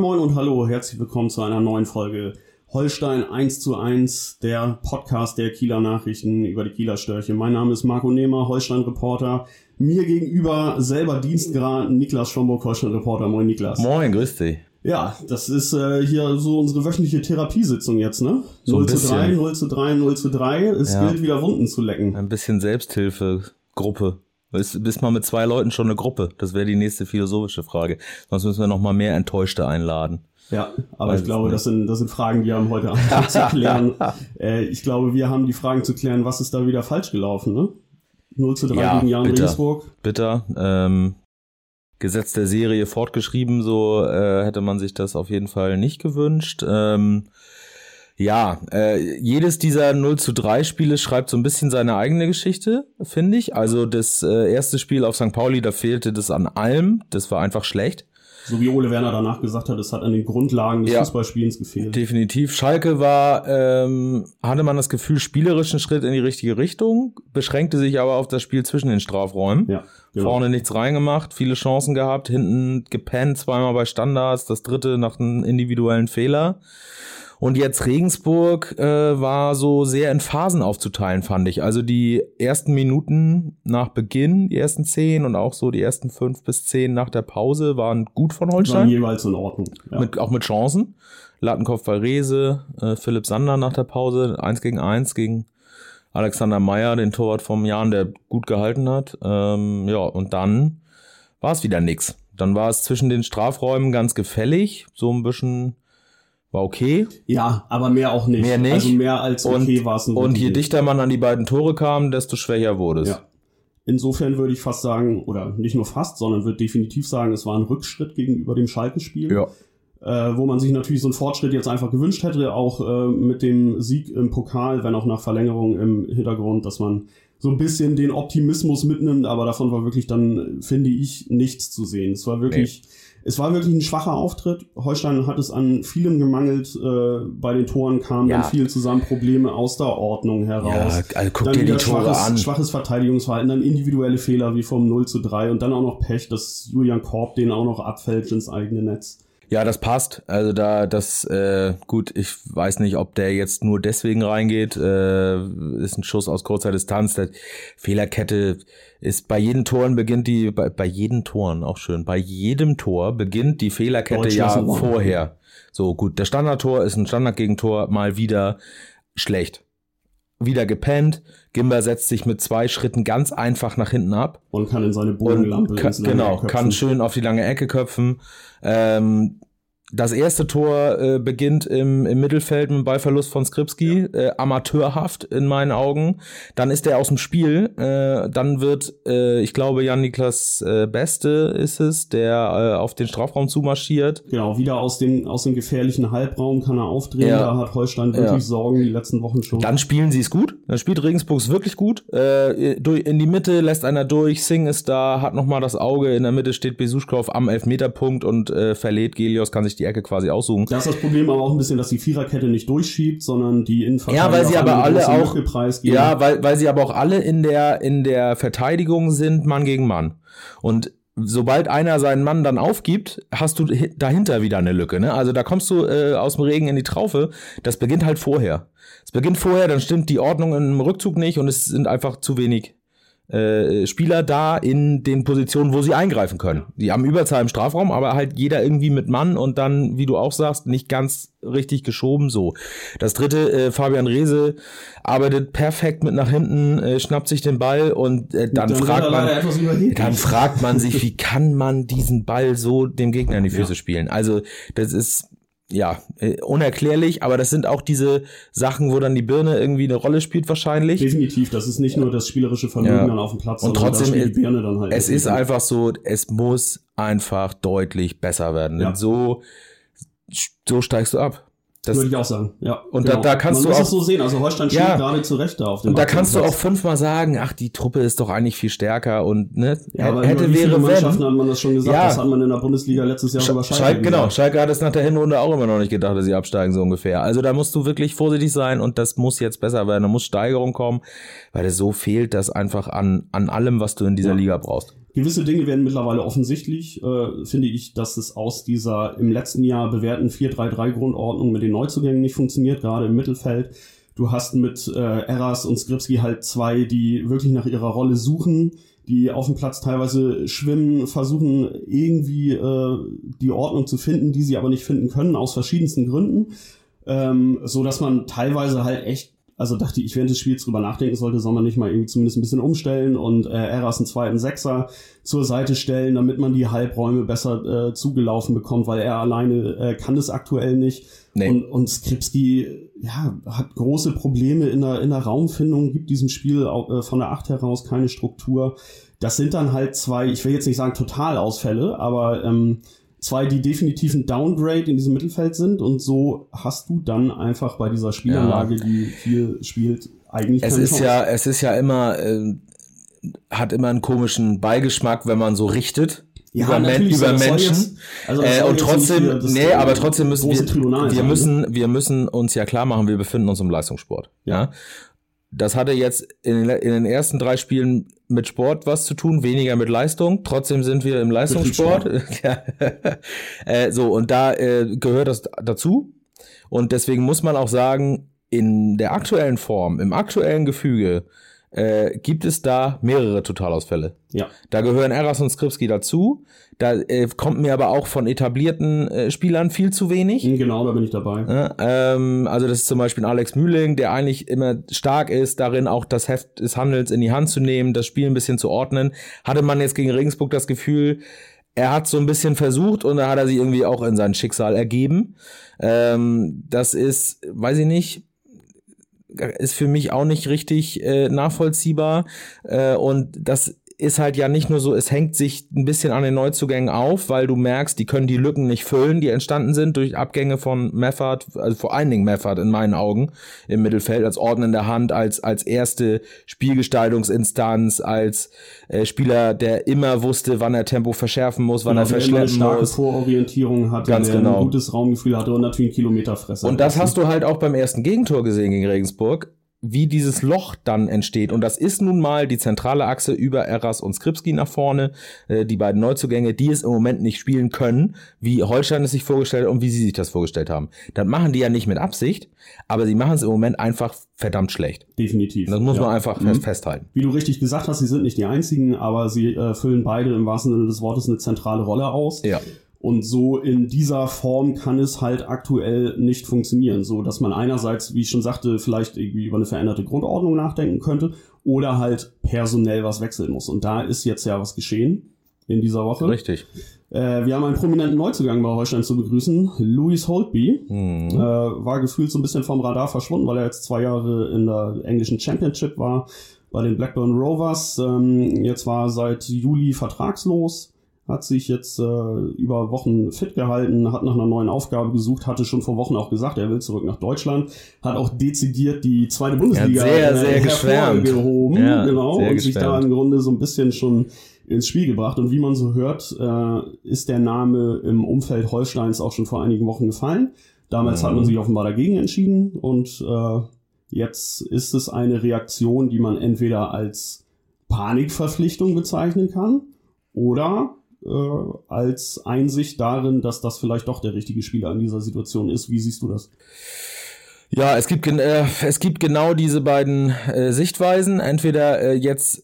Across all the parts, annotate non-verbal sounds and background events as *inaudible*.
Moin moin und hallo, herzlich willkommen zu einer neuen Folge Holstein 1 zu 1, der Podcast der Kieler Nachrichten über die Kieler Störche. Mein Name ist Marco Nehmer, Holstein-Reporter. Mir gegenüber selber Dienstgrad Niklas Schomburg, Holstein-Reporter. Moin Niklas. Moin, grüß dich. Ja, das ist äh, hier so unsere wöchentliche Therapiesitzung jetzt, ne? So 0 zu 3, 0 zu 3, 0 zu 3. Es Ja. gilt wieder Wunden zu lecken. Ein bisschen Selbsthilfegruppe. Bist, bist mal mit zwei Leuten schon eine Gruppe? Das wäre die nächste philosophische Frage. Sonst müssen wir noch mal mehr Enttäuschte einladen. Ja, aber Weiß ich glaube, das sind, das sind Fragen, die haben heute Abend zu *laughs* klären. Äh, ich glaube, wir haben die Fragen zu klären, was ist da wieder falsch gelaufen, ne? 0 zu 3 Ja, gegen Jan bitter. Regensburg. Bitter. Ähm, Gesetz der Serie fortgeschrieben, so äh, hätte man sich das auf jeden Fall nicht gewünscht. Ähm, ja, äh, jedes dieser 0 zu 3 Spiele schreibt so ein bisschen seine eigene Geschichte, finde ich. Also das äh, erste Spiel auf St. Pauli, da fehlte das an allem. Das war einfach schlecht. So wie Ole Werner danach gesagt hat, es hat an den Grundlagen des Ja. Fußballspielens gefehlt. Definitiv. Schalke war, ähm, hatte man das Gefühl, spielerischen Schritt in die richtige Richtung, beschränkte sich aber auf das Spiel zwischen den Strafräumen. Ja, genau. Vorne nichts reingemacht, viele Chancen gehabt, hinten gepennt, zweimal bei Standards, das dritte nach einem individuellen Fehler. Und jetzt Regensburg äh, war so sehr in Phasen aufzuteilen, fand ich. Also die ersten Minuten nach Beginn, die ersten zehn und auch so die ersten fünf bis zehn nach der Pause waren gut von waren Holstein. jeweils in Ordnung. Ja. Mit, auch mit Chancen. Lattenkopf bei Rese, äh, Philipp Sander nach der Pause, eins gegen eins gegen Alexander Meyer, den Torwart vom Jan, der gut gehalten hat. Ähm, ja, und dann war es wieder nix. Dann war es zwischen den Strafräumen ganz gefällig, so ein bisschen war okay. ja, aber mehr auch nicht. Mehr nicht. Also mehr als okay war es nun und je nicht. dichter man an die beiden Tore kam, desto schwächer wurde es. Ja. Insofern würde ich fast sagen, oder nicht nur fast, sondern würde definitiv sagen, es war ein Rückschritt gegenüber dem Schalke-Spiel. Ja. äh, wo man sich natürlich so einen Fortschritt jetzt einfach gewünscht hätte, auch äh, mit dem Sieg im Pokal, wenn auch nach Verlängerung im Hintergrund, dass man so ein bisschen den Optimismus mitnimmt, aber davon war wirklich dann, finde ich, nichts zu sehen. Es war wirklich, es war wirklich ein schwacher Auftritt. Holstein hat es an vielem gemangelt, äh, bei den Toren kamen Ja. dann viel zusammen Probleme aus der Ordnung heraus. Ja, also guck dann dir die Tore schwaches, an. schwaches Verteidigungsverhalten, dann individuelle Fehler wie vom 0 zu 3 und dann auch noch Pech, dass Julian Korb den auch noch abfällt ins eigene Netz. Ja, das passt. Also da, das, äh, gut, ich weiß nicht, ob der jetzt nur deswegen reingeht. Äh, ist ein Schuss aus kurzer Distanz. Der Fehlerkette ist bei jedem Toren beginnt die, bei, bei jedem Toren, auch schön, bei jedem Tor beginnt die Fehlerkette ja vorher. So, gut, der Standardtor ist ein Standardgegentor mal wieder schlecht. Wieder gepennt. Gimber setzt sich mit zwei Schritten ganz einfach nach hinten ab und kann in seine Bogenlampe und kann, genau, kann schön auf die lange Ecke köpfen. Ähm, das erste Tor äh, beginnt im, im Mittelfeld mit dem Ballverlust von Skripski, äh, amateurhaft in meinen Augen. Dann ist er aus dem Spiel. Äh, dann wird, äh, ich glaube, Jan-Niklas äh, Beste ist es, der äh, auf den Strafraum zumarschiert. Genau, wieder aus dem, aus dem gefährlichen Halbraum kann er aufdrehen. Ja. Da hat Holstein wirklich Ja. Sorgen die letzten Wochen schon. Dann spielen sie es gut. Dann spielt Regensburg es wirklich gut. Äh, durch, in die Mitte lässt einer durch. Singh ist da, hat nochmal das Auge. In der Mitte steht Besuschkow am Elfmeterpunkt und äh, verlädt. Gelios kann sich die Ecke quasi aussuchen. da ist das Problem aber auch ein bisschen, dass die Viererkette nicht durchschiebt, sondern die Innenverteidiger Ja, weil sie aber alle auch, ja, weil, weil sie aber auch alle in der, in der Verteidigung sind, Mann gegen Mann. Und sobald einer seinen Mann dann aufgibt, hast du hi- dahinter wieder eine Lücke. Ne? Also da kommst du äh, aus dem Regen in die Traufe. Das beginnt halt vorher. Es beginnt vorher, dann stimmt die Ordnung im Rückzug nicht und es sind einfach zu wenig äh, Spieler da in den Positionen, wo sie eingreifen können. Die haben Überzahl im Strafraum, aber halt jeder irgendwie mit Mann und dann, wie du auch sagst, nicht ganz richtig geschoben. So. Das dritte, äh, Fabian Rehse arbeitet perfekt mit nach hinten, äh, schnappt sich den Ball und äh, dann, Dann fragt man, dann fragt man sich, wie kann man diesen Ball so dem Gegner in die Füße Ja. spielen? Also das ist ja, äh, unerklärlich, aber das sind auch diese Sachen, wo dann die Birne irgendwie eine Rolle spielt wahrscheinlich. Definitiv, das ist nicht nur das spielerische Vermögen Ja. dann auf dem Platz, Und trotzdem, die Birne dann halt. Es ist einfach so, es muss einfach deutlich besser werden. Ja. Denn so so steigst du ab. Das würde ich auch sagen, ja. Und genau. da, da kannst Man du muss auch, es so sehen. Also Holstein steht ja, gerade zurecht da auf dem Und da kannst du auch fünfmal sagen, ach, die Truppe ist doch eigentlich viel stärker und ne, ja, aber hätte über wie wäre Mannschaften wenn. hat man das schon gesagt. Ja. Das hat man in der Bundesliga letztes Jahr Sch über Schalke. Schalke genau, Schalke hat es nach der Hinrunde auch immer noch nicht gedacht, dass sie absteigen so ungefähr. Also da musst du wirklich vorsichtig sein und das muss jetzt besser werden. Da muss Steigerung kommen, weil es so fehlt, das einfach an an allem, was du in dieser ja. Liga brauchst gewisse Dinge werden mittlerweile offensichtlich, äh, finde ich, dass es aus dieser im letzten Jahr bewährten 4-3-3-Grundordnung mit den Neuzugängen nicht funktioniert, gerade im Mittelfeld. Du hast mit äh, Eras und Skripski halt zwei, die wirklich nach ihrer Rolle suchen, die auf dem Platz teilweise schwimmen, versuchen irgendwie äh, die Ordnung zu finden, die sie aber nicht finden können, aus verschiedensten Gründen. Ähm, so dass man teilweise halt echt also dachte ich, während des Spiels drüber nachdenken sollte, soll man nicht mal irgendwie zumindest ein bisschen umstellen und äh, Eras einen zweiten Sechser zur Seite stellen, damit man die Halbräume besser äh, zugelaufen bekommt, weil er alleine äh, kann das aktuell nicht. Nee. Und, und Skripski ja, hat große Probleme in der, in der Raumfindung, gibt diesem Spiel auch, äh, von der Acht heraus keine Struktur. Das sind dann halt zwei, ich will jetzt nicht sagen Totalausfälle, aber ähm, zwei, die definitiv ein Downgrade in diesem Mittelfeld sind und so hast du dann einfach bei dieser Spielanlage, ja. die viel spielt, eigentlich es ist Chance. ja es ist ja immer äh, hat immer einen komischen Beigeschmack, wenn man so richtet ja, über, Men über Menschen. Jetzt, also äh, und trotzdem, nee, aber trotzdem müssen wir, wir müssen, wir müssen uns ja klar machen, wir befinden uns im Leistungssport. Ja. ja? Das hatte jetzt in den, in den ersten drei Spielen mit Sport was zu tun, weniger mit Leistung. Trotzdem sind wir im Leistungssport. *laughs* äh, so, und da äh, gehört das dazu. Und deswegen muss man auch sagen, in der aktuellen Form, im aktuellen Gefüge, äh, gibt es da mehrere Totalausfälle. Ja. Da gehören Eras und Skripski dazu. Da äh, kommt mir aber auch von etablierten äh, Spielern viel zu wenig. Hm, genau, da bin ich dabei. Ja, ähm, also das ist zum Beispiel Alex Mühling, der eigentlich immer stark ist, darin auch das Heft des Handels in die Hand zu nehmen, das Spiel ein bisschen zu ordnen. Hatte man jetzt gegen Regensburg das Gefühl, er hat so ein bisschen versucht und da hat er sich irgendwie auch in sein Schicksal ergeben. Ähm, das ist, weiß ich nicht, ist für mich auch nicht richtig äh, nachvollziehbar. Äh, und das ist halt ja nicht nur so, es hängt sich ein bisschen an den Neuzugängen auf, weil du merkst, die können die Lücken nicht füllen, die entstanden sind durch Abgänge von Meffert, also vor allen Dingen Meffert in meinen Augen im Mittelfeld als ordnende Hand, als als erste Spielgestaltungsinstanz, als äh, Spieler, der immer wusste, wann er Tempo verschärfen muss, wann genau, er verschleppen muss. starke Vororientierung hatte, Ganz der genau. ein gutes Raumgefühl hatte und natürlich einen Kilometerfresser. Und das hast du halt auch beim ersten Gegentor gesehen gegen Regensburg wie dieses Loch dann entsteht. Und das ist nun mal die zentrale Achse über Eras und Skripski nach vorne, äh, die beiden Neuzugänge, die es im Moment nicht spielen können, wie Holstein es sich vorgestellt hat und wie sie sich das vorgestellt haben. Das machen die ja nicht mit Absicht, aber sie machen es im Moment einfach verdammt schlecht. Definitiv. Das muss ja. man einfach mhm. festhalten. Wie du richtig gesagt hast, sie sind nicht die einzigen, aber sie äh, füllen beide im wahrsten Sinne des Wortes eine zentrale Rolle aus. Ja. Und so in dieser Form kann es halt aktuell nicht funktionieren, so dass man einerseits, wie ich schon sagte, vielleicht irgendwie über eine veränderte Grundordnung nachdenken könnte oder halt personell was wechseln muss. Und da ist jetzt ja was geschehen in dieser Woche. Richtig. Äh, wir haben einen prominenten Neuzugang bei Holstein zu begrüßen, Louis Holtby. Mhm. Äh, war gefühlt so ein bisschen vom Radar verschwunden, weil er jetzt zwei Jahre in der englischen Championship war bei den Blackburn Rovers. Ähm, jetzt war seit Juli vertragslos hat sich jetzt äh, über Wochen fit gehalten, hat nach einer neuen Aufgabe gesucht, hatte schon vor Wochen auch gesagt, er will zurück nach Deutschland, hat auch dezidiert die zweite Bundesliga sehr, sehr hervorgehoben, ja, genau, und sich da im Grunde so ein bisschen schon ins Spiel gebracht. Und wie man so hört, äh, ist der Name im Umfeld Holsteins auch schon vor einigen Wochen gefallen. Damals mhm. hat man sich offenbar dagegen entschieden und äh, jetzt ist es eine Reaktion, die man entweder als Panikverpflichtung bezeichnen kann oder äh, als Einsicht darin, dass das vielleicht doch der richtige Spieler in dieser Situation ist. Wie siehst du das? Ja, es gibt, äh, es gibt genau diese beiden äh, Sichtweisen. Entweder äh, jetzt,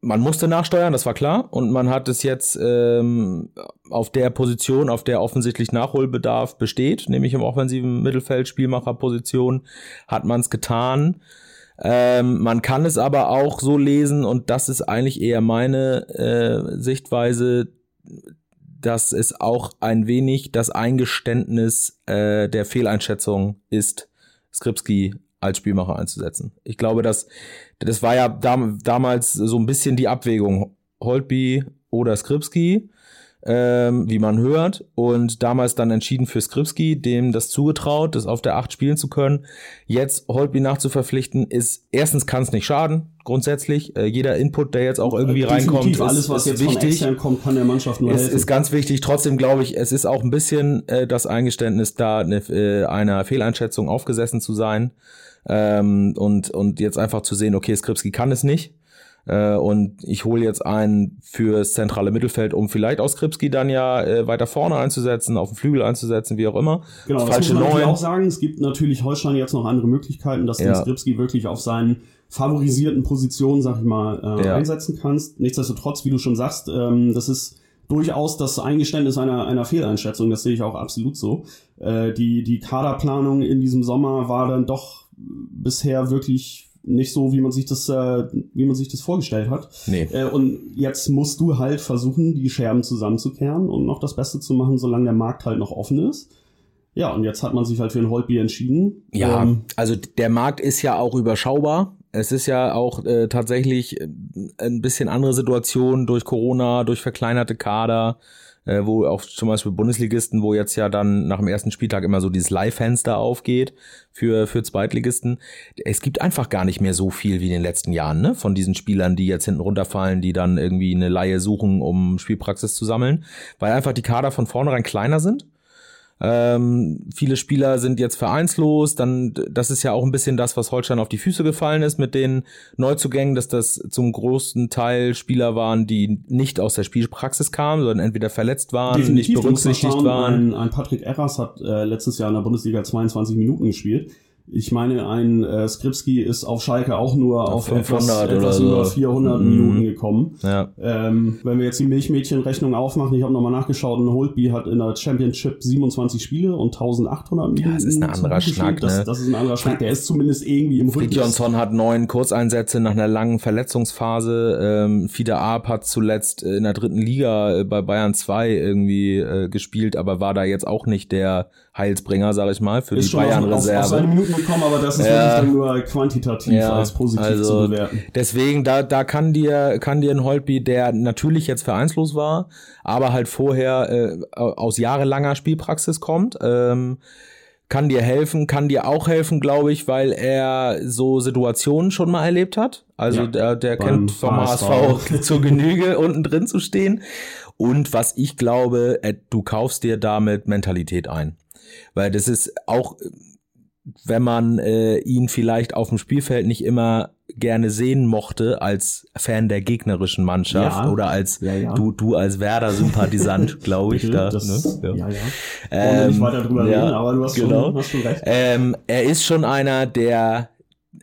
man musste nachsteuern, das war klar, und man hat es jetzt ähm, auf der Position, auf der offensichtlich Nachholbedarf besteht, nämlich im offensiven Mittelfeld, Spielmacherposition, hat man es getan. Ähm, man kann es aber auch so lesen, und das ist eigentlich eher meine äh, Sichtweise, dass es auch ein wenig das Eingeständnis äh, der Fehleinschätzung ist, Skripski als Spielmacher einzusetzen. Ich glaube, dass das war ja dam damals so ein bisschen die Abwägung Holtby oder Skripski. ähm, wie man hört, und damals dann entschieden für Skripski, dem das zugetraut, das auf der Acht spielen zu können. Jetzt Holtby nachzuverpflichten, ist erstens kann es nicht schaden, grundsätzlich. Äh, jeder Input, der jetzt auch irgendwie Definitiv, reinkommt, ist, alles, was ist jetzt wichtig. von kommt, kann der Mannschaft nur Es helfen. ist ganz wichtig. Trotzdem glaube ich, es ist auch ein bisschen äh, das Eingeständnis, da eine, äh, einer Fehleinschätzung aufgesessen zu sein ähm, und und jetzt einfach zu sehen, okay, Skripski kann es nicht. Äh, und ich hole jetzt einen fürs zentrale Mittelfeld, um vielleicht aus Skripski dann ja äh, weiter vorne einzusetzen, auf den Flügel einzusetzen, wie auch immer. Genau, das Falsche muss man auch sagen. Es gibt natürlich Holstein jetzt noch andere Möglichkeiten, dass Ja. du Skripski wirklich auf seinen favorisierten Positionen, sag ich mal, äh, Ja. einsetzen kannst. Nichtsdestotrotz, wie du schon sagst, ähm, das ist durchaus das Eingeständnis einer, einer Fehleinschätzung. Das sehe ich auch absolut so. Äh, die, die Kaderplanung in diesem Sommer war dann doch bisher wirklich nicht so, wie man sich das, äh, wie man sich das vorgestellt hat. Nee. Äh, und jetzt musst du halt versuchen, die Scherben zusammenzukehren und noch das Beste zu machen, solange der Markt halt noch offen ist. Ja, und jetzt hat man sich halt für ein Holtby entschieden. Ja, Ähm, also der Markt ist ja auch überschaubar. Es ist ja auch äh, tatsächlich äh, ein bisschen andere Situation durch Corona, durch verkleinerte Kader, äh, wo auch zum Beispiel Bundesligisten, wo jetzt ja dann nach dem ersten Spieltag immer so dieses Leihfenster aufgeht für, für Zweitligisten. Es gibt einfach gar nicht mehr so viel wie in den letzten Jahren, ne? Von diesen Spielern, die jetzt hinten runterfallen, die dann irgendwie eine Laie suchen, um Spielpraxis zu sammeln, weil einfach die Kader von vornherein kleiner sind. Ähm, viele Spieler sind jetzt vereinslos. Dann, das ist ja auch ein bisschen das, was Holstein auf die Füße gefallen ist mit den Neuzugängen, dass das zum großen Teil Spieler waren, die nicht aus der Spielpraxis kamen, sondern entweder verletzt waren, nicht definitiv, mal berücksichtigt waren. Ein, ein Patrick Erras hat äh, letztes Jahr in der Bundesliga 22 Minuten gespielt. Ich meine, ein äh, Skripski ist auf Schalke auch nur auf 500 etwas, oder etwas so. über 400 Mhm. Minuten gekommen. Ja. Ähm, wenn wir jetzt die Milchmädchenrechnung aufmachen, ich habe nochmal nachgeschaut, ein Holtby hat in der Championship 27 Spiele und 1800 Minuten. es ist ein anderer. Schnack, Das, ne? das ist ein anderer Schnack. Der ist zumindest irgendwie im Rhythmus. Fridtjonsson hat neun Kurzeinsätze nach einer langen Verletzungsphase. Ähm, Fiete Arp hat zuletzt in der dritten Liga äh, bei Bayern 2 irgendwie äh, gespielt, aber war da jetzt auch nicht der Heilsbringer, sag ich mal, für ist die auf, auf, auf Bayern-Reserve. Gekommen, aber das ist Ja. wirklich dann nur quantitativ Ja, als positiv also zu bewerten. Deswegen, da, da kann dir, kann dir ein Holtby, der natürlich jetzt vereinslos war, aber halt vorher äh, aus jahrelanger Spielpraxis kommt, ähm, kann dir helfen, kann dir auch helfen, glaube ich, weil er so Situationen schon mal erlebt hat. Also Ja, der, der kennt vom HSV. *laughs* Zur Genüge, unten drin zu stehen. Und was ich glaube, du kaufst dir damit Mentalität ein. Weil das ist auch, wenn man äh, ihn vielleicht auf dem Spielfeld nicht immer gerne sehen mochte als Fan der gegnerischen Mannschaft Ja. oder als Ja, ja. du du als Werder-Sympathisant, *laughs* glaube ich. Da, das, ne? ja, ja. Nicht weiter drüber reden, aber du hast, genau. schon, hast schon recht. Ähm, er ist schon einer, der,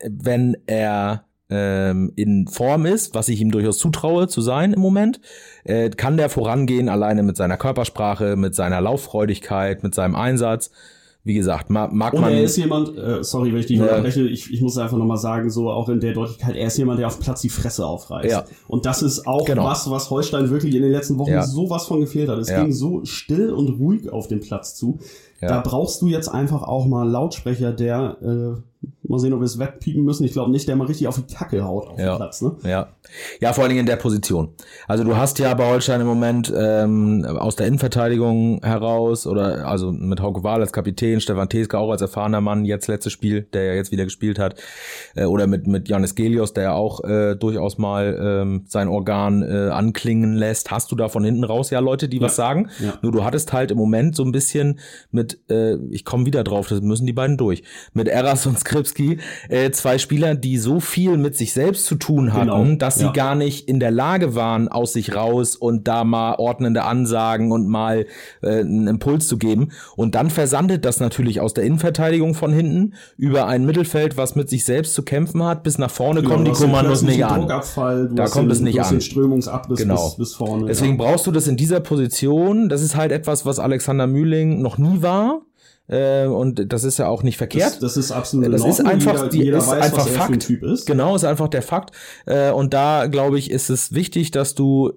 wenn er ähm, in Form ist, was ich ihm durchaus zutraue zu sein im Moment, äh, kann der vorangehen, alleine mit seiner Körpersprache, mit seiner Lauffreudigkeit, mit seinem Einsatz. Wie gesagt, mag, mag Und man. er ist jemand, äh, sorry, wenn ich dich Ja. unterbreche, ich, ich muss einfach nochmal sagen, so auch in der Deutlichkeit, er ist jemand, der auf Platz die Fresse aufreißt. Ja. Und das ist auch Genau. was, was Holstein wirklich in den letzten Wochen Ja. sowas von gefehlt hat. Es Ja. ging so still und ruhig auf dem Platz zu. Da brauchst du jetzt einfach auch mal einen Lautsprecher, der, äh, mal sehen, ob wir es wegpiepen müssen. Ich glaube nicht, der mal richtig auf die Kacke haut auf Ja. dem Platz. Ne? Ja. ja, vor allen Dingen in der Position. Also du hast ja bei Holstein im Moment ähm, aus der Innenverteidigung heraus oder also mit Hauke Wahl als Kapitän, Stefan Teske auch als erfahrener Mann, jetzt letztes Spiel, der ja jetzt wieder gespielt hat, äh, oder mit mit Janis Gelios, der ja auch äh, durchaus mal ähm, sein Organ äh, anklingen lässt. Hast du da von hinten raus ja Leute, die was sagen? Ja. Nur du hattest halt im Moment so ein bisschen mit, äh, ich komme wieder drauf, das müssen die beiden durch, mit Eras und Skripski äh, zwei Spieler, die so viel mit sich selbst zu tun hatten, Genau, dass sie ja. gar nicht in der Lage waren, aus sich raus und da mal ordnende Ansagen und mal äh, einen Impuls zu geben. Und dann versandet das natürlich aus der Innenverteidigung von hinten über ein Mittelfeld, was mit sich selbst zu kämpfen hat, bis nach vorne Genau, kommen die Kommandos nicht an. Da kommt den, es nicht an. Strömungsabriss Genau. bis, bis vorne. Deswegen ja. brauchst du das in dieser Position. Das ist halt etwas, was Alexander Mühling noch nie war. Äh, und das ist ja auch nicht verkehrt. das, das ist absolut Das ist einfach, jeder, die jeder ist weiß, einfach Fakt. Typ ist. Genau, ist einfach der Fakt. Äh, und da, glaube ich, ist es wichtig, dass du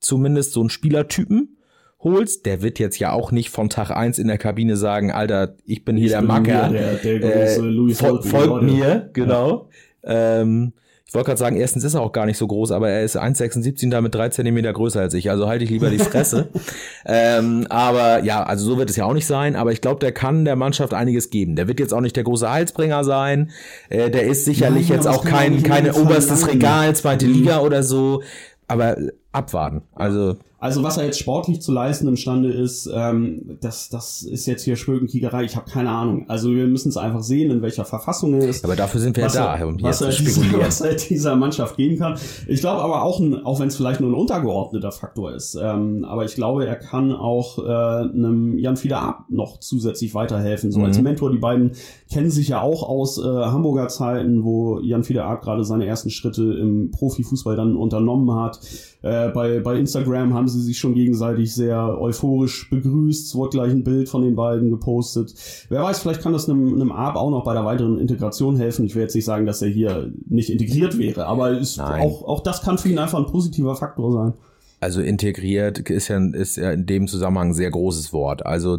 zumindest so einen Spielertypen holst. Der wird jetzt ja auch nicht von Tag eins in der Kabine sagen, Alter, ich bin hier Ich der bin Macker. hier der- der äh, große Louis fol folgt mir, genau. Ähm, Ich wollte gerade sagen, erstens ist er auch gar nicht so groß, aber er ist 1,76 damit drei Zentimeter größer als ich. Also halte ich lieber die Fresse. *laughs* ähm, aber ja, also so wird es ja auch nicht sein. Aber ich glaube, der kann der Mannschaft einiges geben. Der wird jetzt auch nicht der große Heilsbringer sein. Äh, der ist sicherlich Nein, jetzt auch kein keine oberstes. Regal, zweite Mhm. Liga oder so. Aber abwarten. Also Also was er jetzt sportlich zu leisten imstande ist, ähm, das, das ist jetzt hier Schwölkenkiegerei. Ich habe keine Ahnung. Also wir müssen es einfach sehen, in welcher Verfassung er ist. Aber dafür sind wir was ja da, er, um hier was, er dieser, was er dieser Mannschaft geben kann. Ich glaube aber auch, ein, auch wenn es vielleicht nur ein untergeordneter Faktor ist, ähm, aber ich glaube, er kann auch äh, einem Jan Fieder Ab noch zusätzlich weiterhelfen, so Mhm. als Mentor. Die beiden kennen sich ja auch aus äh, Hamburger Zeiten, wo Jan Fieder Ab gerade seine ersten Schritte im Profifußball dann unternommen hat. Äh, bei, bei Instagram haben sie sich schon gegenseitig sehr euphorisch begrüßt. Es wurde gleich ein Bild von den beiden gepostet. Wer weiß, vielleicht kann das einem, einem Arp auch noch bei der weiteren Integration helfen. Ich will jetzt nicht sagen, dass er hier nicht integriert wäre, aber ist auch, auch das kann für ihn einfach ein positiver Faktor sein. Also integriert ist ja, ist ja in dem Zusammenhang ein sehr großes Wort. Also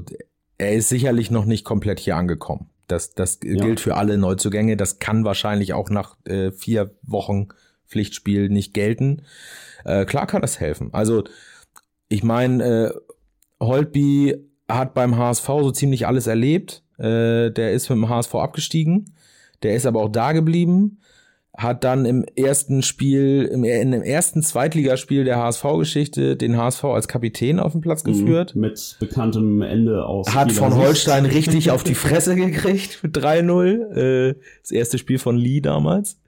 er ist sicherlich noch nicht komplett hier angekommen. Das, das gilt für alle Neuzugänge. Das kann wahrscheinlich auch nach äh, vier Wochen Pflichtspiel nicht gelten. Äh, klar kann das helfen. Also ich meine, äh, Holtby hat beim HSV so ziemlich alles erlebt. Äh, der ist mit dem HSV abgestiegen. Der ist aber auch da geblieben hat dann im ersten Spiel, im, in dem ersten Zweitligaspiel der HSV-Geschichte den HSV als Kapitän auf den Platz geführt. Mit bekanntem Ende aus. Hat von. Holstein richtig auf die *laughs* Fresse gekriegt mit 3-0. Äh, das erste Spiel von Lee damals.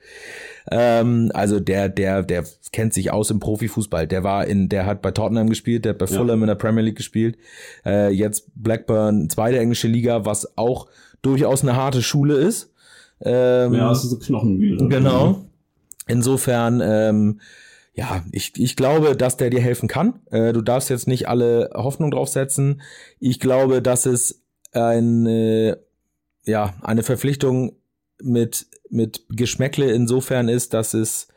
Ähm, also der, der, der kennt sich aus im Profifußball. Der war in, der hat bei Tottenham gespielt, der hat bei Ja. Fulham in der Premier League gespielt. Äh, jetzt Blackburn, zweite englische Liga, was auch durchaus eine harte Schule ist. Ähm, Ja, es ist so Knochenmühle. Genau. Insofern, ähm, ja, ich, ich glaube, dass der dir helfen kann. Äh, du darfst jetzt nicht alle Hoffnung drauf setzen. Ich glaube, dass es eine, ja, eine Verpflichtung mit, mit Geschmäckle insofern ist, dass es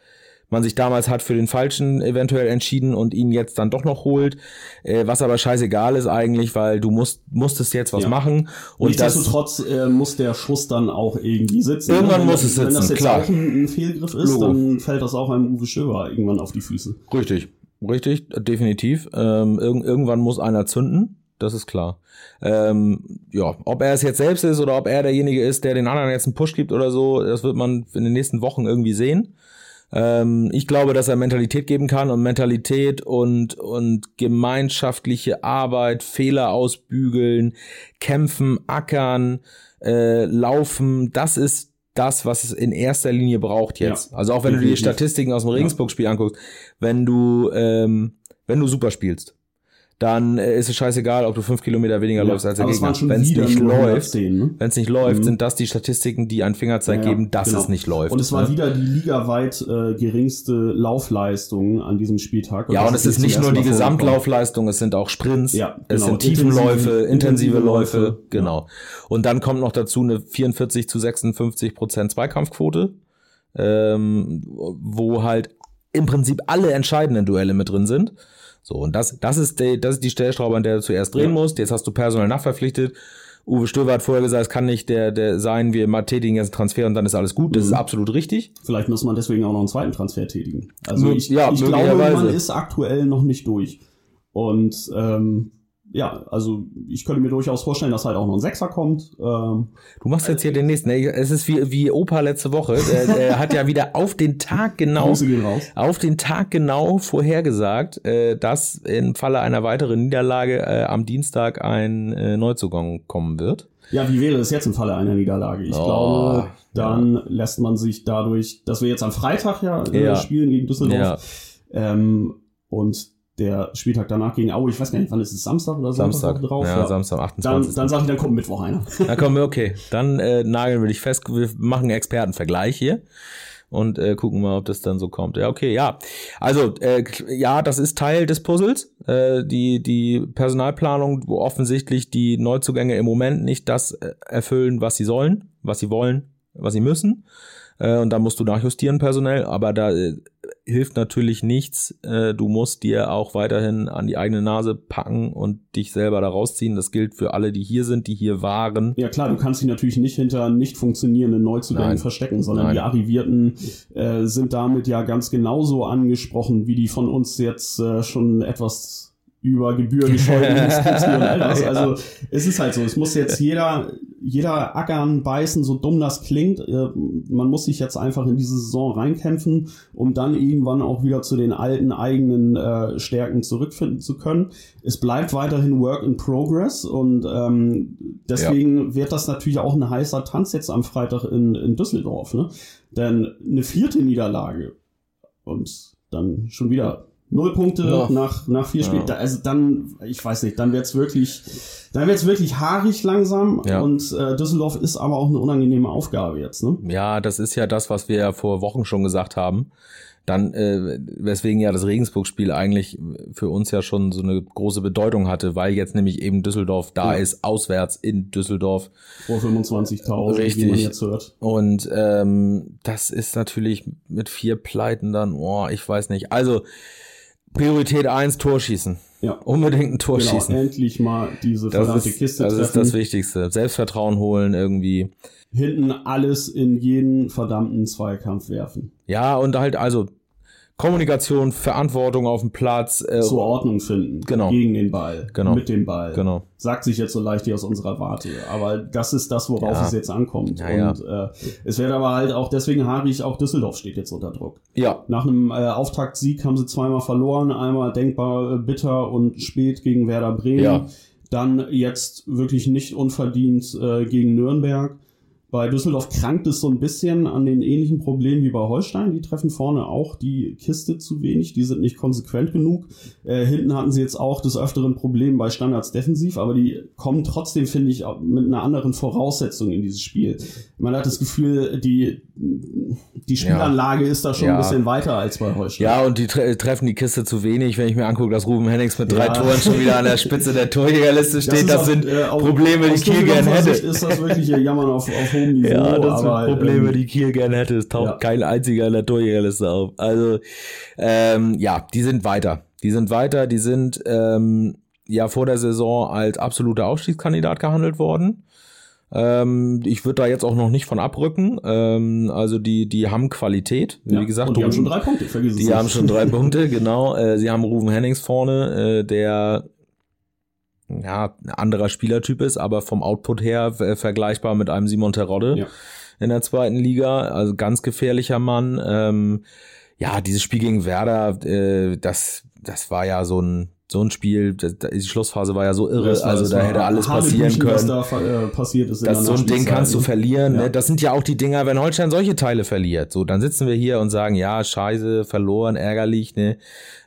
man sich damals hat für den Falschen eventuell entschieden und ihn jetzt dann doch noch holt, äh, was aber scheißegal ist eigentlich, weil du musst, musstest jetzt was Ja. machen und das, Nichtsdestotrotz äh, muss der Schuss dann auch irgendwie sitzen. Irgendwann Wenn muss es Wenn das sitzen, jetzt klar. auch ein, ein Fehlgriff ist, Logo. dann fällt das auch einem Uwe Schöber irgendwann auf die Füße. Richtig, richtig, definitiv. Ähm, irg irgendwann muss einer zünden, das ist klar. Ähm, ja, ob er es jetzt selbst ist oder ob er derjenige ist, der den anderen jetzt einen Push gibt oder so, das wird man in den nächsten Wochen irgendwie sehen. Ähm, ich glaube, dass er Mentalität geben kann und Mentalität und, und gemeinschaftliche Arbeit, Fehler ausbügeln, kämpfen, ackern, äh, laufen, das ist das, was es in erster Linie braucht jetzt. Ja, also auch wenn du dir die definitiv. Statistiken aus dem Regensburg-Spiel anguckst, wenn du, ähm, wenn du super spielst, dann äh, ist es scheißegal, ob du fünf Kilometer weniger läufst als der es Gegner. Wenn es wieder nicht läuft, 110, ne? wenn es nicht läuft, Mhm. sind das die Statistiken, die einen Fingerzeig Ja, geben, dass genau. es nicht läuft. Und es war ne? wieder die ligaweit äh, geringste Laufleistung an diesem Spieltag. Ja, das und es ist nicht nur die. Gesamtlaufleistung, es sind auch Sprints, Ja, es genau. sind Tiefenläufe, Intensive- intensive, intensive Läufe, Läufe, genau. Und dann kommt noch dazu eine 44 zu 56 Prozent Zweikampfquote, ähm, wo halt im Prinzip alle entscheidenden Duelle mit drin sind. So, und das, das ist die, das ist die Stellschraube, an der du zuerst drehen Ja. musst. Jetzt hast du personell nachverpflichtet. Uwe Stöver hat vorher gesagt, es kann nicht der, der sein, wir mal tätigen jetzt einen Transfer und dann ist alles gut. Das Mhm. ist absolut richtig. Vielleicht muss man deswegen auch noch einen zweiten Transfer tätigen. Also ich, ja, ich glaube, man ist aktuell noch nicht durch. Und ähm, ja, also ich könnte mir durchaus vorstellen, dass halt auch noch ein Sechser kommt. Ähm, Du machst jetzt hier den nächsten. ne? Es ist wie, wie Opa letzte Woche. Der, der *laughs* hat ja wieder auf den Tag genau, auf den Tag genau vorhergesagt, äh, dass im Falle einer weiteren Niederlage äh, am Dienstag ein äh, Neuzugang kommen wird. Ja, wie wäre es jetzt im Falle einer Niederlage? Ich Oh, glaube, dann lässt man sich dadurch, dass wir jetzt am Freitag ja, äh, Ja. spielen gegen Düsseldorf ähm, und der Spieltag danach gegen Aue, ich weiß gar nicht, wann ist es, Samstag oder Sonntag Samstag. drauf? ja, Samstag, 28. Dann, dann sage ich, dann kommt Mittwoch einer. Na komm, okay. Dann äh, nageln wir dich fest. Wir machen einen Expertenvergleich hier und äh, gucken mal, ob das dann so kommt. Ja, okay, ja. Also, äh, ja, das ist Teil des Puzzles. Äh, die, die Personalplanung, wo offensichtlich die Neuzugänge im Moment nicht das äh, erfüllen, was sie sollen, was sie wollen, was sie müssen. Äh, und da musst du nachjustieren personell. Aber da, äh, hilft natürlich nichts. Äh, du musst dir auch weiterhin an die eigene Nase packen und dich selber da rausziehen. Das gilt für alle, die hier sind, die hier waren. Ja klar, du kannst dich natürlich nicht hinter nicht funktionierenden Neuzugängen Nein. verstecken, sondern Nein. die Arrivierten äh, sind damit ja ganz genauso angesprochen, wie die von uns jetzt äh, schon etwas über Gebühr gescheuten und *laughs* all das. Ja. Also es ist halt so, es muss jetzt jeder, jeder ackern, beißen, so dumm das klingt. Äh, man muss sich jetzt einfach in diese Saison reinkämpfen, um dann irgendwann auch wieder zu den alten eigenen äh, Stärken zurückfinden zu können. Es bleibt weiterhin Work in Progress und ähm, deswegen wird das natürlich auch ein heißer Tanz jetzt am Freitag in, in Düsseldorf. Ne? Denn eine vierte Niederlage und dann schon wieder null Punkte Ja. nach, nach vier Spielen. Ja. Da, also dann, ich weiß nicht, dann wird's wirklich, dann wird's wirklich haarig langsam Ja. und äh, Düsseldorf ist aber auch eine unangenehme Aufgabe jetzt. Ne? Ja, das ist ja das, was wir ja vor Wochen schon gesagt haben. Dann, äh, weswegen ja das Regensburg-Spiel eigentlich für uns ja schon so eine große Bedeutung hatte, weil jetzt nämlich eben Düsseldorf da ist, auswärts in Düsseldorf. Vor 25.000, wie Richtig. man jetzt hört. Und ähm, das ist natürlich mit vier Pleiten dann, oh, ich weiß nicht. Also Priorität eins Torschießen. Ja. Unbedingt ein Tor Genau, schießen. endlich mal diese Das, verdammte ist, Kiste das treffen. ist das Wichtigste. Selbstvertrauen holen irgendwie. Hinten alles in jeden verdammten Zweikampf werfen. Ja, und halt also Kommunikation, Verantwortung auf dem Platz. Äh, Zur Ordnung finden. Genau. Gegen den Ball. Genau. Mit dem Ball. Genau. Sagt sich jetzt so leicht hier aus unserer Warte. Aber das ist das, worauf Ja. es jetzt ankommt. Ja, ja. Und äh, es wird aber halt auch deswegen haarig, auch Düsseldorf steht jetzt unter Druck. Ja, Nach einem äh, Auftaktsieg haben sie zweimal verloren, einmal denkbar äh, bitter und spät gegen Werder Bremen. Ja. Dann jetzt wirklich nicht unverdient äh, gegen Nürnberg. Bei Düsseldorf krankt es so ein bisschen an den ähnlichen Problemen wie bei Holstein. Die treffen vorne auch die Kiste zu wenig, die sind nicht konsequent genug. Äh, hinten hatten sie jetzt auch des Öfteren Problem bei Standards defensiv, aber die kommen trotzdem, finde ich, mit einer anderen Voraussetzung in dieses Spiel. Man hat das Gefühl, die, die Spielanlage ist da schon Ja. ein bisschen weiter als bei Holstein. ja, und die tre treffen die Kiste zu wenig. Wenn ich mir angucke, dass Ruben Hennings mit drei Ja. Toren schon wieder an der Spitze der Torjägerliste steht, das, sind auch, äh, auch Probleme, die Kiel gern Düsseldorfer hätte. Ist das wirklich hier Jammern auf, auf hohem Niveau? Ja, das sind aber, Probleme, ähm, die Kiel gerne hätte. Es taucht ja. kein einziger in der Torjägerliste auf. Also, ähm, ja, die sind weiter. Die sind weiter, die sind ähm, ja vor der Saison als absoluter Aufstiegskandidat gehandelt worden. Ähm, ich würde da jetzt auch noch nicht von abrücken. Ähm, also die, die haben Qualität. ja. Wie gesagt, und die haben Ruben- schon drei Punkte, vergiss es die nicht. haben schon drei *laughs* Punkte, genau. Äh, sie haben Ruven Hennings vorne, äh, der ja ein anderer Spielertyp ist, aber vom Output her äh, vergleichbar mit einem Simon Terodde Ja. in der zweiten Liga. Also ganz gefährlicher Mann. Ähm, ja, dieses Spiel gegen Werder, äh, das, das war ja so ein so ein Spiel, das, die Schlussphase war ja so irre, war- also da hätte alles passieren Hanebüchen, können. Was da äh, passiert ist Das, so ein Ding kannst du ne? verlieren. Ja. Ne? Das sind ja auch die Dinger, wenn Holstein solche Teile verliert. So, dann sitzen wir hier und sagen, ja, scheiße, verloren, ärgerlich, ne?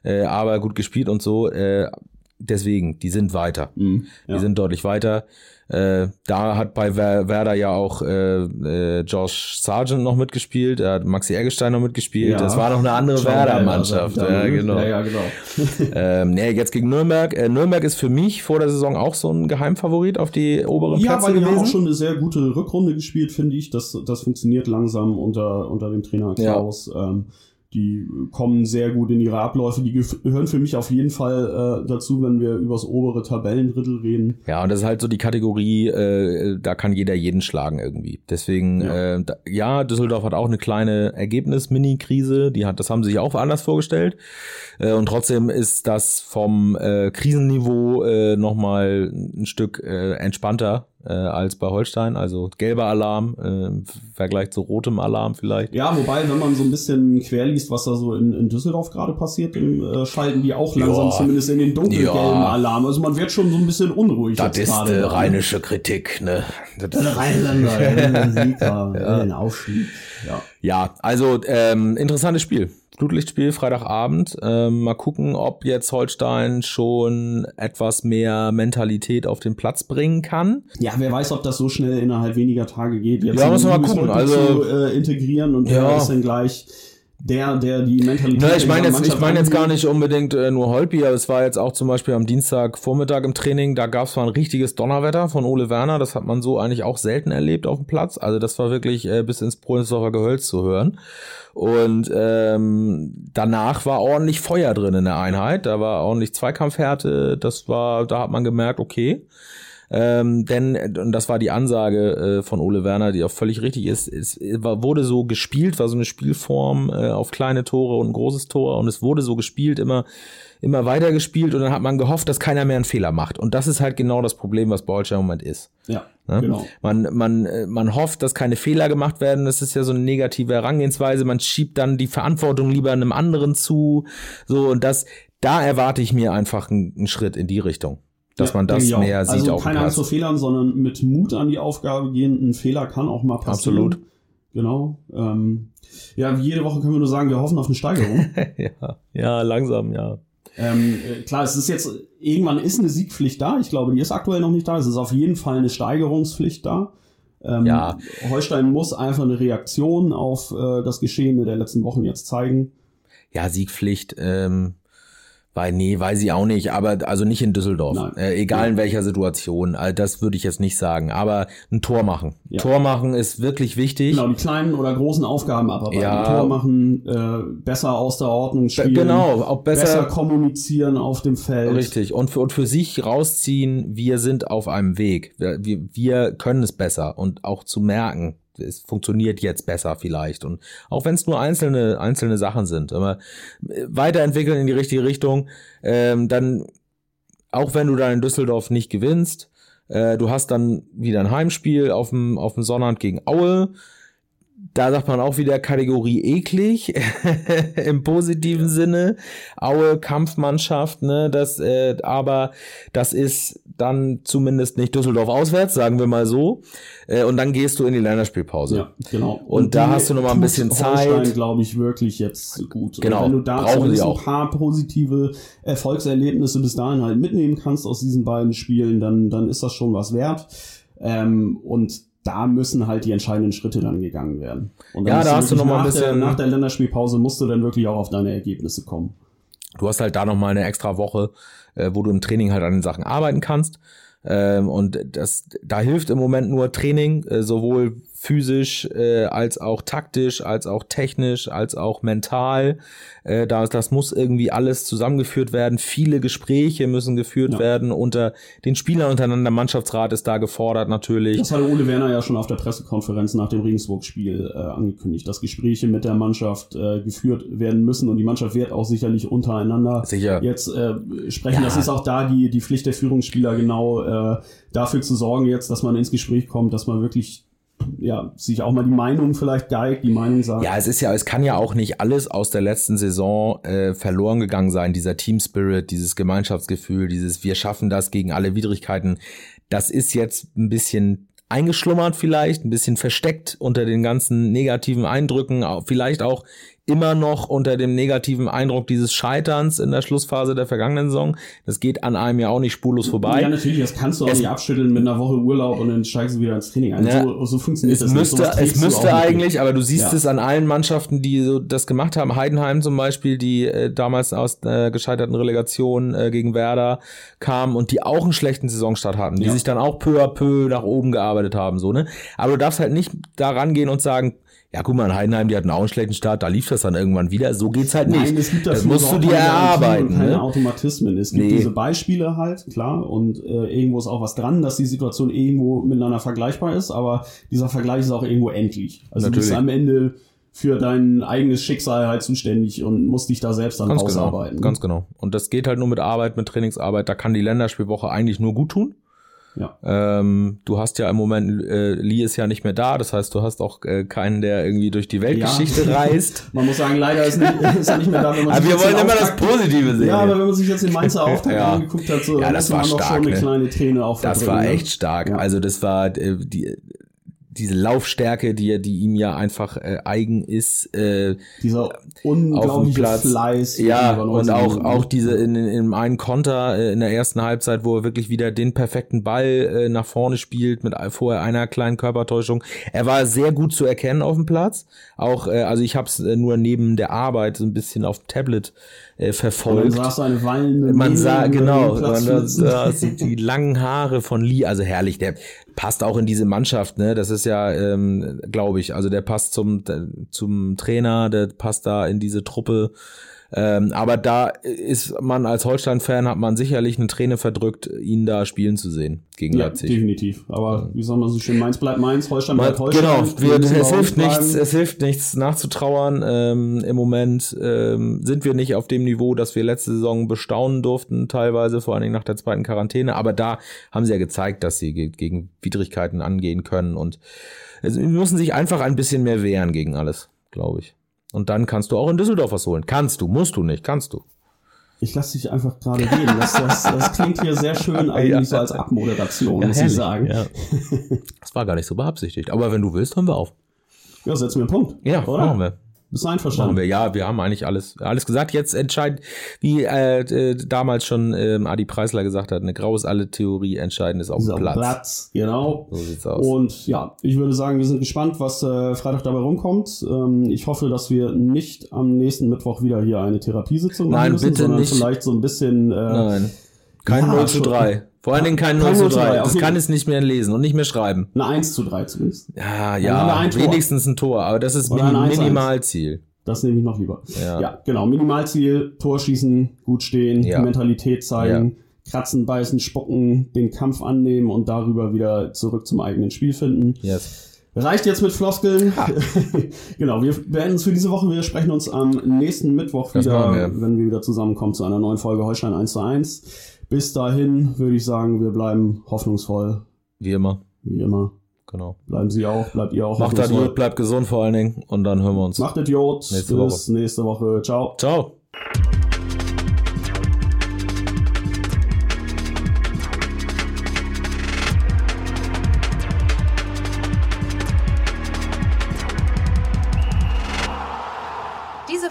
Äh, aber gut gespielt und so. Äh, deswegen, die sind weiter. Mhm, ja. Die sind deutlich weiter. Äh, da hat bei Wer- Werder ja auch äh, äh, Josh Sargent noch mitgespielt, da hat Maxi Eggestein noch mitgespielt. Ja. Das war noch eine andere Werder-Mannschaft. Werder, Ja, genau. Ja, ja, genau. *laughs* Ähm, nee, jetzt gegen Nürnberg. Äh, Nürnberg ist für mich vor der Saison auch so ein Geheimfavorit auf die oberen Ja, Plätze weil gewesen. haben auch schon eine sehr gute Rückrunde gespielt, finde ich. Das, das funktioniert langsam unter, unter dem Trainer Ja. Klaus. Ähm, die kommen sehr gut in ihre Abläufe. Die gehören für mich auf jeden Fall äh, dazu, wenn wir übers obere Tabellendrittel reden. Ja, und das ist halt so die Kategorie, äh, da kann jeder jeden schlagen irgendwie. Deswegen, Ja. ja, äh, da, ja Düsseldorf hat auch eine kleine Ergebnis-Mini-Krise, die hat, das haben sie sich auch anders vorgestellt. Äh, und trotzdem ist das vom äh, Krisenniveau äh, nochmal ein Stück äh, entspannter äh, als bei Holstein. Also gelber Alarm äh, im Vergleich zu rotem Alarm vielleicht. Ja, wobei, wenn man so ein bisschen querliest, was da so in, in Düsseldorf gerade passiert, dann äh, schalten die auch langsam Ja. zumindest in den dunkelgelben Ja. Alarm. Also man wird schon so ein bisschen unruhig. Das jetzt ist äh, ne? rheinische Kritik, ne? Das Rheinländer, *laughs* ja, Sieger, ja. den Aufstieg. Ja. Ja, also ähm, interessantes Spiel. Flutlichtspiel Freitagabend. Ähm, mal gucken, ob jetzt Holstein schon etwas mehr Mentalität auf den Platz bringen kann. ja, wer weiß, ob das so schnell innerhalb weniger Tage geht. Jetzt Ja, müssen wir mal gucken. Also- zu, äh, integrieren und Ja. der ist dann gleich der, der die Mentalität. Na, ich meine jetzt, ich meine jetzt gar nicht unbedingt äh, nur Holpi, aber es war jetzt auch zum Beispiel am Dienstagvormittag im Training, da gab es mal ein richtiges Donnerwetter von Ole Werner, das hat man so eigentlich auch selten erlebt auf dem Platz. Also das war wirklich äh, bis ins Prohlensdorfer Gehölz zu hören. Und ähm, danach war ordentlich Feuer drin in der Einheit, da war ordentlich Zweikampfhärte, das war, da hat man gemerkt, okay. Ähm, denn, und das war die Ansage äh, von Ole Werner, die auch völlig richtig ist, es war, wurde so gespielt, war so eine Spielform äh, auf kleine Tore und ein großes Tor und es wurde so gespielt, immer, immer weiter gespielt und dann hat man gehofft, dass keiner mehr einen Fehler macht. Und das ist halt genau das Problem, was Holstein im Moment ist. Ja, ne? genau. Man, man, äh, man hofft, dass keine Fehler gemacht werden. Das ist ja so eine negative Herangehensweise. Man schiebt dann die Verantwortung lieber einem anderen zu. So, und das, da erwarte ich mir einfach einen, einen Schritt in die Richtung dass ja, man das mehr sieht. Also keine Angst vor Fehlern, sondern mit Mut an die Aufgabe gehen. Ein Fehler kann auch mal passieren. Absolut. Genau. Ähm, ja, wie jede Woche können wir nur sagen, wir hoffen auf eine Steigerung. *laughs* ja, ja, langsam, ja. Ähm, äh, klar, es ist jetzt, irgendwann ist eine Siegpflicht da. Ich glaube, die ist aktuell noch nicht da. Es ist auf jeden Fall eine Steigerungspflicht da. Ähm, ja. Holstein muss einfach eine Reaktion auf äh, das Geschehene der letzten Wochen jetzt zeigen. Ja, Siegpflicht, ähm, weil, nee, weiß ich auch nicht, aber also nicht in Düsseldorf. Äh, egal ja. in welcher Situation. Also das würde ich jetzt nicht sagen. Aber ein Tor machen. Ja. Tor machen ist wirklich wichtig. Genau, die kleinen oder großen Aufgaben abarbeiten. Ja. Tor machen, äh, besser aus der Ordnung spielen. Genau, auch besser, besser kommunizieren auf dem Feld. Richtig. Und für, und für sich rausziehen, wir sind auf einem Weg. Wir, wir, wir können es besser und auch zu merken, es funktioniert jetzt besser vielleicht. Und auch wenn es nur einzelne, einzelne Sachen sind, aber äh, weiterentwickeln in die richtige Richtung, ähm, dann, auch wenn du da in Düsseldorf nicht gewinnst, äh, du hast dann wieder ein Heimspiel auf dem, auf dem Sonnabend gegen Aue da sagt man auch wieder Kategorie eklig *laughs* im positiven Sinne. Aue Kampfmannschaft, ne, das äh, aber das ist dann zumindest nicht Düsseldorf auswärts, sagen wir mal so. Äh, und dann gehst du in die Länderspielpause. Ja, genau. Und, und da hast du noch mal ein bisschen Zeit. glaube ich wirklich jetzt gut. Genau. Und wenn du da zumindest ein paar positive Erfolgserlebnisse bis dahin halt mitnehmen kannst aus diesen beiden Spielen, dann dann ist das schon was wert. Ähm, und da müssen halt die entscheidenden Schritte dann gegangen werden. Und ja, da hast du noch mal ein bisschen der, nach der Länderspielpause musst du dann wirklich auch auf deine Ergebnisse kommen. Du hast halt da noch mal eine extra Woche, äh, wo du im Training halt an den Sachen arbeiten kannst. Ähm, und das, da hilft im Moment nur Training, äh, sowohl physisch äh, als auch taktisch, als auch technisch, als auch mental. Äh, das, das muss irgendwie alles zusammengeführt werden. Viele Gespräche müssen geführt ja. werden unter den Spielern untereinander. Mannschaftsrat ist da gefordert natürlich. Das hatte Ole Werner ja schon auf der Pressekonferenz nach dem Regensburg-Spiel äh, angekündigt, dass Gespräche mit der Mannschaft äh, geführt werden müssen und die Mannschaft wird auch sicherlich untereinander Sicher. jetzt äh, sprechen. Ja. Das ist auch da die, die Pflicht der Führungsspieler genau äh, dafür zu sorgen jetzt, dass man ins Gespräch kommt, dass man wirklich ja, sich auch mal die Meinung vielleicht geigt, die Meinung sagt. Ja, es ist ja, es kann ja auch nicht alles aus der letzten Saison äh, verloren gegangen sein, dieser Team Spirit, dieses Gemeinschaftsgefühl, dieses wir schaffen das gegen alle Widrigkeiten. Das ist jetzt ein bisschen eingeschlummert vielleicht, ein bisschen versteckt unter den ganzen negativen Eindrücken, vielleicht auch immer noch unter dem negativen Eindruck dieses Scheiterns in der Schlussphase der vergangenen Saison. Das geht an einem ja auch nicht spurlos vorbei. Ja, natürlich, das kannst du auch es, nicht abschütteln mit einer Woche Urlaub und dann steigst du wieder ins Training ein. Ja, so, so funktioniert es das müsste, nicht. Es müsste eigentlich, aber du siehst ja. es an allen Mannschaften, die so das gemacht haben. Heidenheim zum Beispiel, die äh, damals aus äh, gescheiterten Relegation äh, gegen Werder kamen und die auch einen schlechten Saisonstart hatten, die ja. sich dann auch peu à peu nach oben gearbeitet haben, so, ne? Aber du darfst halt nicht da rangehen und sagen, ja, guck mal, in Heidenheim, die hatten auch einen schlechten Start, da lief das dann irgendwann wieder. So geht's halt nicht. Nein, es gibt das musst du dir erarbeiten. Keine ne? Automatismen. Es gibt nee. diese Beispiele halt, klar, und äh, irgendwo ist auch was dran, dass die Situation irgendwo miteinander vergleichbar ist, aber dieser Vergleich ist auch irgendwo endlich. Also Natürlich. du bist am Ende für dein eigenes Schicksal halt zuständig und musst dich da selbst dann Ganz rausarbeiten. Genau, ganz genau. Und das geht halt nur mit Arbeit, mit Trainingsarbeit. Da kann die Länderspielwoche eigentlich nur gut tun. Ja. Ähm, du hast ja im Moment, äh, Lee ist ja nicht mehr da, das heißt, du hast auch äh, keinen, der irgendwie durch die Weltgeschichte ja. reist. *laughs* man muss sagen, leider ist, nicht, *laughs* ist er nicht mehr da. Wenn man aber wir wollen immer das Positive sehen. Ja, aber wenn man sich jetzt den Mainzer *laughs* Auftakt ja. angeguckt hat, so ja, das war noch stark, schon eine ne? kleine Träne auf Das war echt stark. Also das war äh, die diese Laufstärke, die, die ihm ja einfach äh, eigen ist. Äh, Dieser unglaubliche Platz. Fleiß. Ja, und 90 auch, Minuten. auch diese in, in in einem Konter äh, in der ersten Halbzeit, wo er wirklich wieder den perfekten Ball äh, nach vorne spielt mit vorher einer kleinen Körpertäuschung. Er war sehr gut zu erkennen auf dem Platz. Auch, äh, also ich habe es äh, nur neben der Arbeit so ein bisschen auf dem Tablet äh, verfolgt. saß so eine wallende Man sah, genau, man, das, flitzen. das, die langen Haare von Lee, also herrlich, der passt auch in diese Mannschaft, ne, das ist ja, ähm, glaube ich, also der passt zum, zum Trainer, der passt da in diese Truppe, ähm, aber da ist man als Holstein-Fan, hat man sicherlich eine Träne verdrückt, ihn da spielen zu sehen gegen Ja, Leipzig. definitiv. Aber wie sagen wir so schön, Mainz bleibt Mainz, Holstein bleibt Holstein. genau, wir, es hilft nichts, es hilft nichts nachzutrauern. Ähm, Im Moment ähm, sind wir nicht auf dem Niveau, das wir letzte Saison bestaunen durften, teilweise, vor allen Dingen nach der zweiten Quarantäne. Aber da haben sie ja gezeigt, dass sie ge gegen Widrigkeiten angehen können und sie müssen sich einfach ein bisschen mehr wehren gegen alles, glaube ich. Und dann kannst du auch in Düsseldorf was holen. Kannst du, musst du nicht, kannst du. Ich lasse dich einfach gerade reden. Das, das, das klingt hier sehr schön *laughs* eigentlich Ja. so als Abmoderation, muss ich sagen. Ja. *laughs* Das war gar nicht so beabsichtigt. Aber wenn du willst, hören wir auf. Ja, setzen wir einen Punkt. Ja, oder? machen wir. Bist du Machen einverstanden? wir, ja, wir haben eigentlich alles, alles gesagt. Jetzt entscheidet, wie äh, äh, damals schon ähm, Adi Preisler gesagt hat, eine graues alle Theorie entscheidend ist auf dem Platz. Platz, genau. So sieht's aus. Und ja, ich würde sagen, wir sind gespannt, was äh, Freitag dabei rumkommt. Ähm, ich hoffe, dass wir nicht am nächsten Mittwoch wieder hier eine Therapiesitzung machen Nein, müssen, bitte sondern nicht. vielleicht so ein bisschen. Äh, Nein. Kein Ja, 0 zu schon. 3. Vor allen Dingen kein 0 Kein zu 0 zu 3. 3, Das auf jeden- kann es nicht mehr lesen und nicht mehr schreiben. Eine 1 zu 3 zumindest. Ja, ja, ein wenigstens ein Tor, aber das ist 1-1. Minimalziel. Das nehme ich noch lieber. Ja. Ja, genau. Minimalziel, Tor schießen, gut stehen, Ja. Mentalität zeigen, kratzen, beißen, spucken, den Kampf annehmen und darüber wieder zurück zum eigenen Spiel finden. Yes. Reicht jetzt mit Floskeln. *laughs* genau, wir beenden es für diese Woche. Wir sprechen uns am nächsten Mittwoch wieder, wir. wenn wir wieder zusammenkommen zu einer neuen Folge Holstein 1 zu 1. Bis dahin würde ich sagen, wir bleiben hoffnungsvoll. Wie immer. Wie immer. Genau. Bleiben Sie auch, bleibt ihr auch Macht das gut, bleibt gesund vor allen Dingen und dann hören wir uns. Macht Idiot. Nächste Bis nächste Woche. Ciao. Ciao.